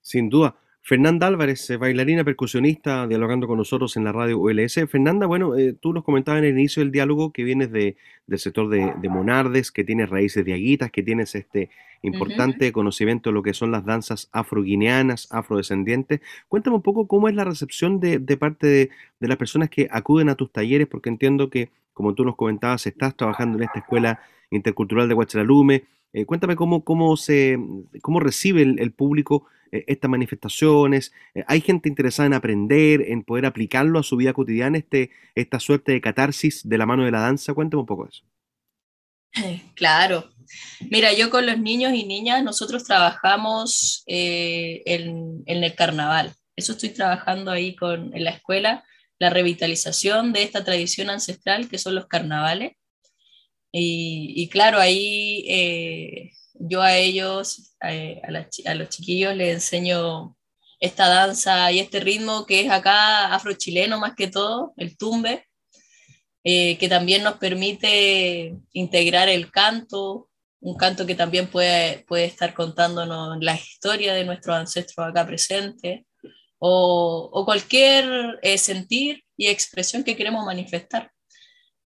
Sin duda. Fernanda Álvarez, eh, bailarina percusionista, dialogando con nosotros en la radio ULS. Fernanda, bueno, eh, tú nos comentabas en el inicio del diálogo que vienes de, del sector de, Monardes, que tienes raíces de aguitas, que tienes este importante conocimiento de lo que son las danzas afroguineanas, afrodescendientes. Cuéntame un poco cómo es la recepción de, parte de, de, las personas que acuden a tus talleres, porque entiendo que, como tú nos comentabas, estás trabajando en esta escuela intercultural de Huachalalume. Eh, cuéntame cómo, cómo, se, cómo recibe el, público estas manifestaciones? ¿Hay gente interesada en aprender, en poder aplicarlo a su vida cotidiana, este, esta suerte de catarsis de la mano de la danza? Cuéntame un poco de eso. Claro. Mira, yo con los niños y niñas, nosotros trabajamos en, en, el carnaval. Eso estoy trabajando ahí con, en la escuela, la revitalización de esta tradición ancestral que son los carnavales. Y, claro, ahí eh, yo a ellos, eh, a, los chiquillos, les enseño esta danza y este ritmo que es acá afrochileno más que todo, el tumbe, eh, que también nos permite integrar el canto, un canto que también puede, puede estar contándonos la historia de nuestros ancestros acá presentes, o, o cualquier sentir y expresión que queremos manifestar.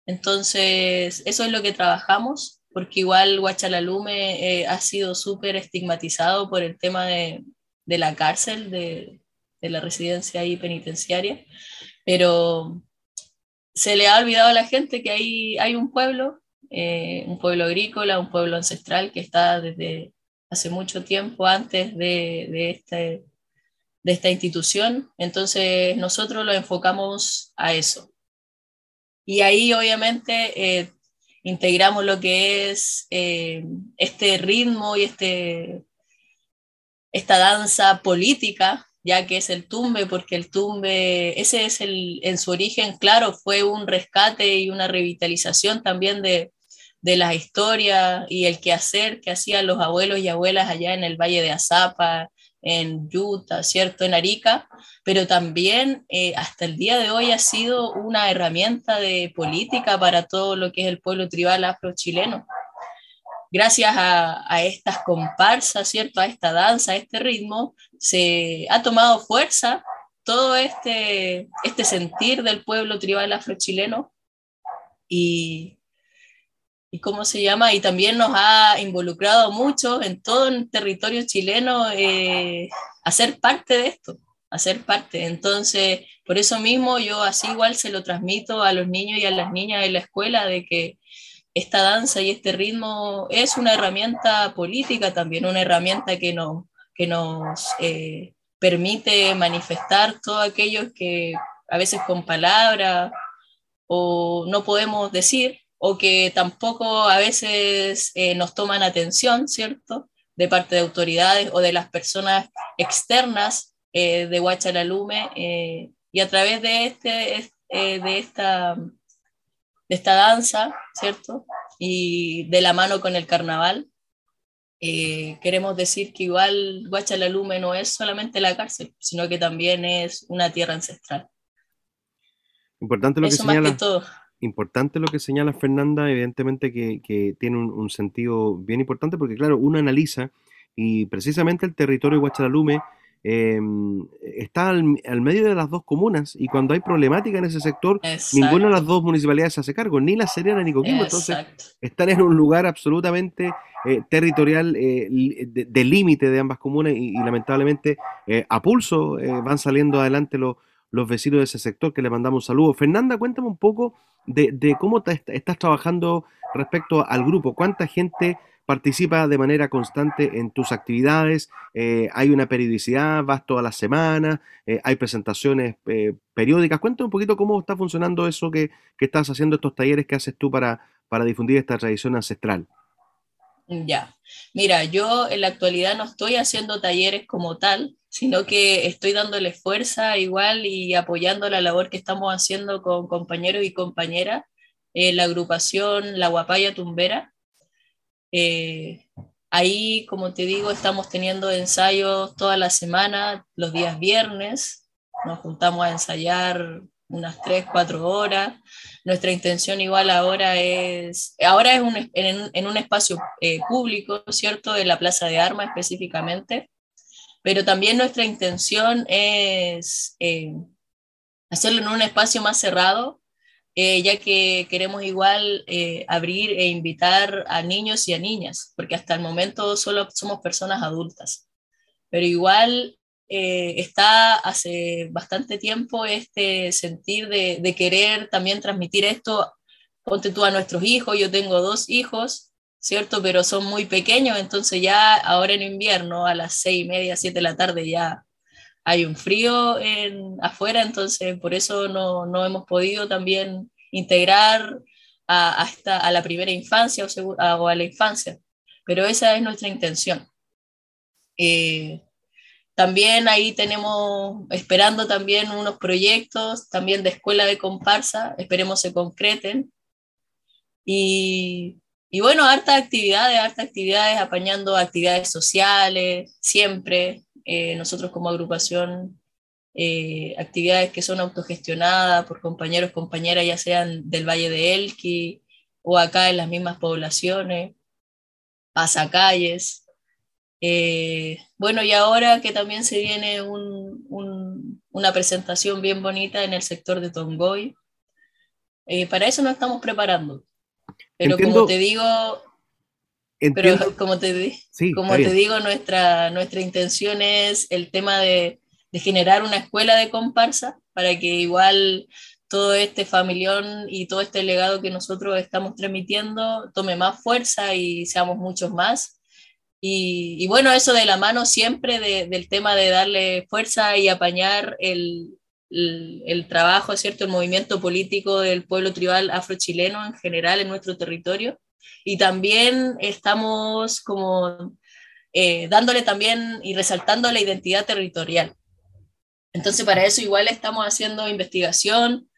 Entonces, eso es lo que trabajamos, porque igual Huachalalume eh, ha sido súper estigmatizado por el tema de, la cárcel, de, la residencia ahí penitenciaria, pero se le ha olvidado a la gente que hay, hay un pueblo, eh, un pueblo agrícola, un pueblo ancestral que está desde hace mucho tiempo antes de, este, de esta institución, entonces nosotros lo enfocamos a eso. Y ahí obviamente eh, integramos lo que es eh, este ritmo y este, esta danza política, ya que es el tumbe, porque el tumbe, ese es el, en su origen, claro, fue un rescate y una revitalización también de, de las historias y el quehacer que hacían los abuelos y abuelas allá en el Valle de Azapa, en Utah, ¿cierto? En Arica, pero también eh, hasta el día de hoy ha sido una herramienta de política para todo lo que es el pueblo tribal afro-chileno. Gracias a, estas comparsas, ¿cierto? A esta danza, a este ritmo, se ha tomado fuerza todo este, este sentir del pueblo tribal afro-chileno y y cómo se llama, y también nos ha involucrado mucho en todo el territorio chileno eh, a ser parte de esto, a ser parte. Entonces, por eso mismo yo así igual se lo transmito a los niños y a las niñas de la escuela de que esta danza y este ritmo es una herramienta política también, una herramienta que nos, que nos eh, permite manifestar todo aquello que a veces con palabras o no podemos decir, o que tampoco a veces eh, nos toman atención, ¿cierto? De parte de autoridades o de las personas externas eh, de Huachalalume y a través de, este, de, esta, de esta danza, ¿cierto? Y de la mano con el carnaval, queremos decir que igual Huachalalume no es solamente la cárcel, sino que también es una tierra ancestral. Importante lo que señala. Más que todo importante lo que señala Fernanda, evidentemente que, tiene un, sentido bien importante porque, claro, uno analiza y precisamente el territorio de Huachalalume em, está al, medio de las dos comunas y cuando hay problemática en ese sector, ninguna de las dos municipalidades se hace cargo, ni La Serena ni Coquimbo. Entonces, están en un lugar absolutamente eh, territorial eh, de, límite de ambas comunas y, lamentablemente eh, a pulso van saliendo adelante los los vecinos de ese sector, que le mandamos un saludo. Fernanda, cuéntame un poco de, cómo estás trabajando respecto al grupo. ¿Cuánta gente participa de manera constante en tus actividades? Eh, ¿Hay una periodicidad? ¿Vas todas las semanas? Eh, ¿Hay presentaciones eh, periódicas? Cuéntame un poquito cómo está funcionando eso que, estás haciendo, estos talleres que haces tú para, para difundir esta tradición ancestral. Ya, mira, yo en la actualidad no estoy haciendo talleres como tal, sino que estoy dándole fuerza igual y apoyando la labor que estamos haciendo con compañeros y compañeras la agrupación La Guapaya Tumbera. Eh, ahí, como te digo, estamos teniendo ensayos toda la semana, los días viernes, nos juntamos a ensayar unas 3, 4 horas. Nuestra intención igual ahora es, ahora es un, en, un espacio eh, público, ¿cierto? En la Plaza de Armas específicamente, pero también nuestra intención es eh, hacerlo en un espacio más cerrado, eh, ya que queremos igual abrir e invitar a niños y a niñas, porque hasta el momento solo somos personas adultas. Pero igual eh, está hace bastante tiempo este sentir de, de, querer también transmitir esto, ponte tú a nuestros hijos, yo tengo dos hijos, ¿cierto? Pero son muy pequeños, entonces ya ahora en invierno, a las seis y media, siete de la tarde ya hay un frío en, afuera, entonces por eso no, no hemos podido también integrar a, a, la primera infancia o, a, o, a, la infancia, pero esa es nuestra intención. Eh, también ahí tenemos, esperando también unos proyectos, también de escuela de comparsa, esperemos se concreten. Y, y bueno, hartas actividades, hartas actividades, apañando actividades sociales, siempre. Eh, nosotros como agrupación, eh, actividades que son autogestionadas por compañeros, compañeras, ya sean del Valle de Elqui o acá en las mismas poblaciones, pasacalles. Eh, bueno, y ahora que también se viene una presentación bien bonita en el sector de Tongoy, eh, para eso nos estamos preparando. Pero como te digo, pero como te, como te digo, nuestra, nuestra intención es el tema de, de, generar una escuela de comparsa para que igual todo este familión y todo este legado que nosotros estamos transmitiendo tome más fuerza y seamos muchos más y, bueno, eso de la mano siempre del tema de darle fuerza y apañar el, el, trabajo, ¿cierto? El movimiento político del pueblo tribal afrochileno en general en nuestro territorio. Y también estamos como eh, dándole también y resaltando la identidad territorial. Entonces, para eso igual estamos haciendo investigación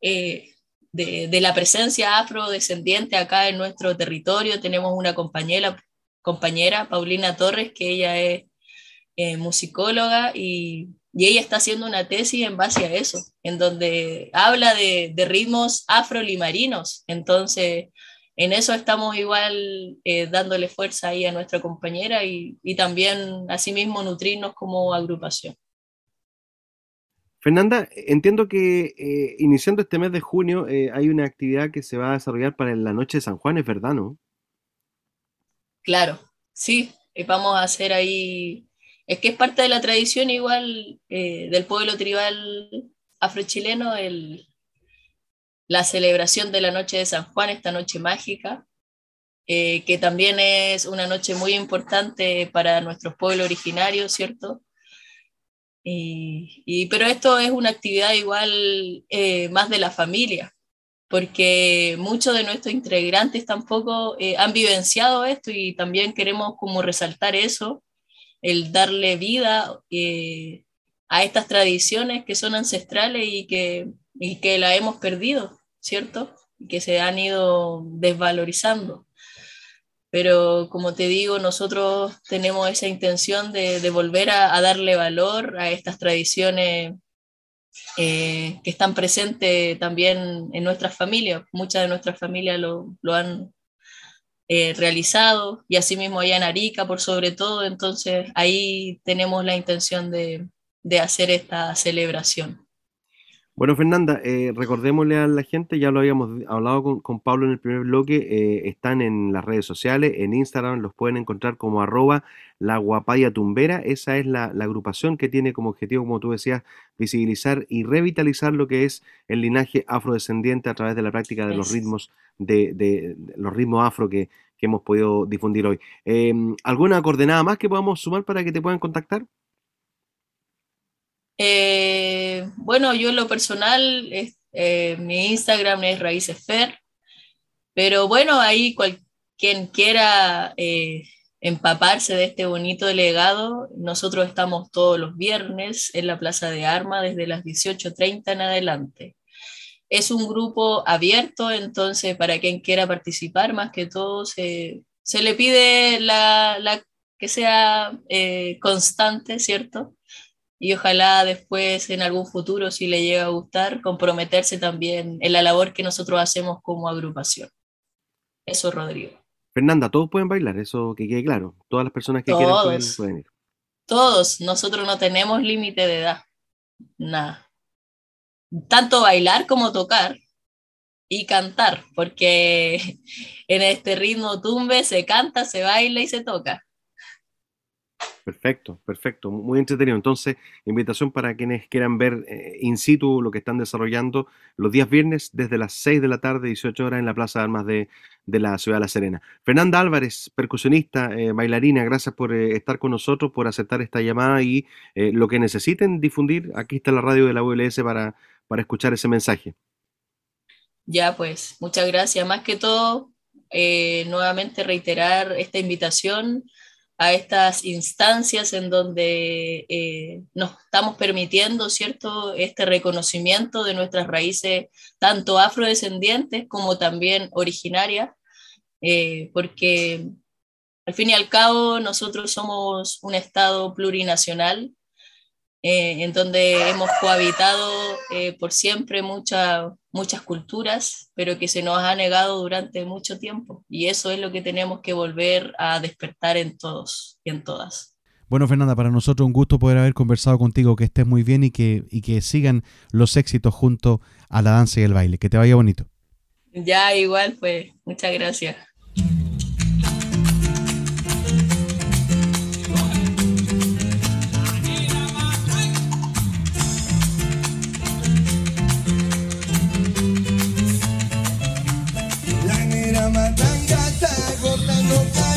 eh, de, de, la presencia afrodescendiente acá en nuestro territorio. Tenemos una compañera, compañera, Paulina Torres, que ella es eh, musicóloga y, y, ella está haciendo una tesis en base a eso, en donde habla de, de ritmos afrolimarinos. Entonces, en eso estamos igual eh, dándole fuerza ahí a nuestra compañera y, y también asimismo nutrirnos como agrupación. Fernanda, entiendo que eh, iniciando este mes de junio hay una actividad que se va a desarrollar para la noche de San Juan, ¿es verdad, no? Claro, sí, eh, vamos a hacer ahí, es que es parte de la tradición igual eh, del pueblo tribal afrochileno, el, la celebración de la noche de San Juan, esta noche mágica, eh, que también es una noche muy importante para nuestros pueblos originarios, ¿cierto? Y, pero esto es una actividad igual más de la familia, porque muchos de nuestros integrantes tampoco eh, han vivenciado esto y también queremos como resaltar eso, el darle vida eh, a estas tradiciones que son ancestrales y que, y que la hemos perdido, ¿cierto? Que se han ido desvalorizando. Pero como te digo, nosotros tenemos esa intención de, volver a, darle valor a estas tradiciones eh, que están presentes también en nuestras familias. Muchas de nuestras familias lo, han eh, realizado y asimismo allá en Arica por sobre todo. Entonces ahí tenemos la intención de hacer esta celebración. Bueno, Fernanda, eh, recordémosle a la gente, ya lo habíamos hablado con, con Pablo en el primer bloque, eh, están en las redes sociales, en Instagram los pueden encontrar como arroba la guapaya tumbera, esa es la, agrupación que tiene como objetivo, como tú decías, visibilizar y revitalizar lo que es el linaje afrodescendiente a través de la práctica de los ritmos de, de, los ritmos afro que, que, hemos podido difundir hoy. Eh, ¿Alguna coordenada más que podamos sumar para que te puedan contactar? Eh, bueno, yo en lo personal, eh, mi Instagram es raícesfer, pero bueno, ahí quien quiera eh, empaparse de este bonito legado, nosotros estamos todos los viernes en la Plaza de Armas desde las 18.30 en adelante. Es un grupo abierto, entonces para quien quiera participar, más que todo, se, le pide que sea constante, ¿cierto? Y ojalá después en algún futuro, si le llega a gustar, comprometerse también en la labor que nosotros hacemos como agrupación. Eso, Rodrigo. Fernanda, todos pueden bailar, eso que quede claro. Todas las personas que quieran pueden, ir. Todos, nosotros no tenemos límite de edad, nada. Tanto bailar como tocar y cantar, porque en este ritmo tumbe se canta, se baila y se toca. Perfecto, perfecto, muy entretenido. Entonces, invitación para quienes quieran ver eh, in situ lo que están desarrollando los días viernes desde las 6 de la tarde, 18 horas en la Plaza de Armas de, la Ciudad de La Serena. Fernanda Álvarez, percusionista, eh, bailarina, gracias por eh, estar con nosotros, por aceptar esta llamada y lo que necesiten difundir, aquí está la radio de la ULS para, para escuchar ese mensaje. Ya, pues, muchas gracias. Más que todo, nuevamente reiterar esta invitación a estas instancias en donde eh, nos estamos permitiendo, ¿cierto?, este reconocimiento de nuestras raíces, tanto afrodescendientes como también originarias, eh, porque al fin y al cabo nosotros somos un Estado plurinacional eh, en donde hemos cohabitado por siempre muchas muchas culturas, pero que se nos ha negado durante mucho tiempo. Y eso es lo que tenemos que volver a despertar en todos y en todas. Bueno, Fernanda, para nosotros un gusto poder haber conversado contigo, que estés muy bien y que, y que sigan los éxitos junto a la danza y el baile. Que te vaya bonito. Ya, igual, pues, muchas gracias. no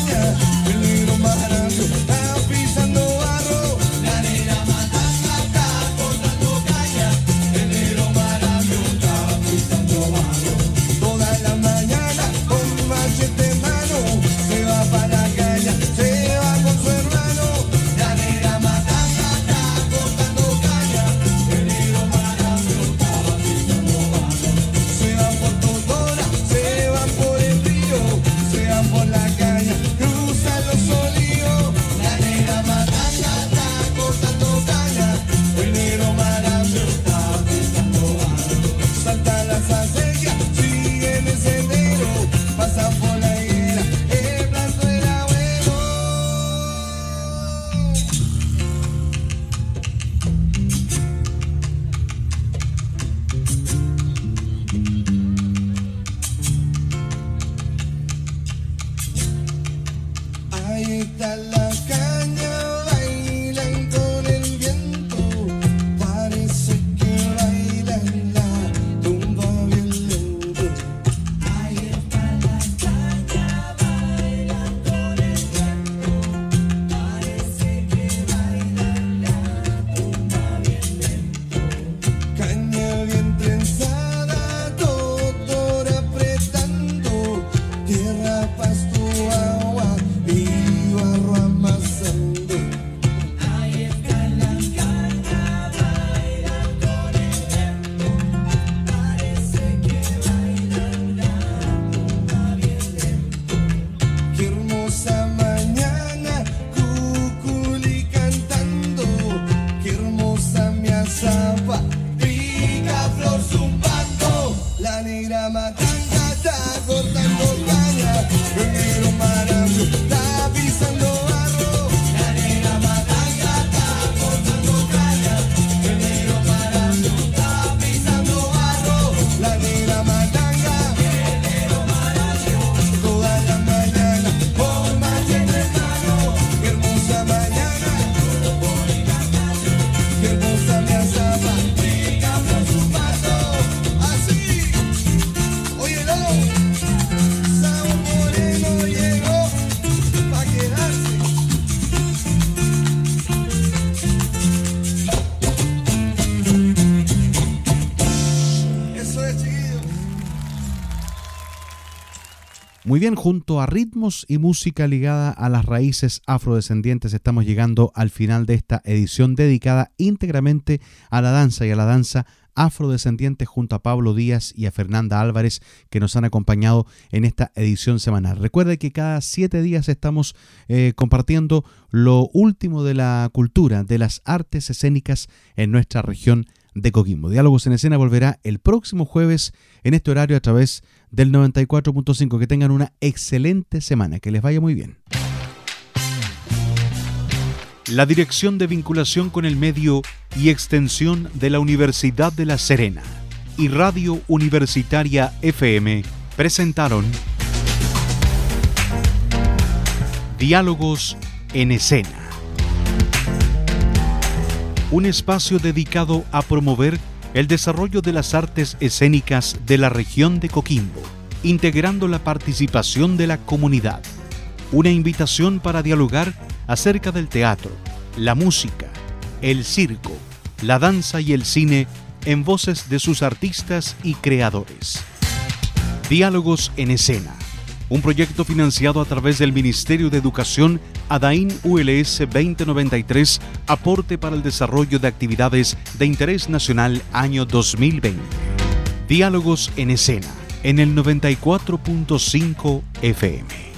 That Amigdala ka bien, junto a ritmos y música ligada a las raíces afrodescendientes, estamos llegando al final de esta edición dedicada íntegramente a la danza y a la danza afrodescendiente junto a Pablo Díaz y a Fernanda Álvarez que nos han acompañado en esta edición semanal. Recuerde que cada siete días estamos eh, compartiendo lo último de la cultura, de las artes escénicas en nuestra región de Coquimbo. Diálogos en escena volverá el próximo jueves en este horario a través del 94.5. Que tengan una excelente semana, que les vaya muy bien. La Dirección de Vinculación con el Medio y Extensión de la Universidad de La Serena y Radio Universitaria FM presentaron Diálogos en Escena un espacio dedicado a promover el desarrollo de las artes escénicas de la región de Coquimbo, integrando la participación de la comunidad. Una invitación para dialogar acerca del teatro, la música, el circo, la danza y el cine en voces de sus artistas y creadores. Diálogos en escena un proyecto financiado a través del Ministerio de Educación ADAIN ULS 2093, aporte para el desarrollo de actividades de interés nacional año 2020. Diálogos en escena, en el 94.5 FM.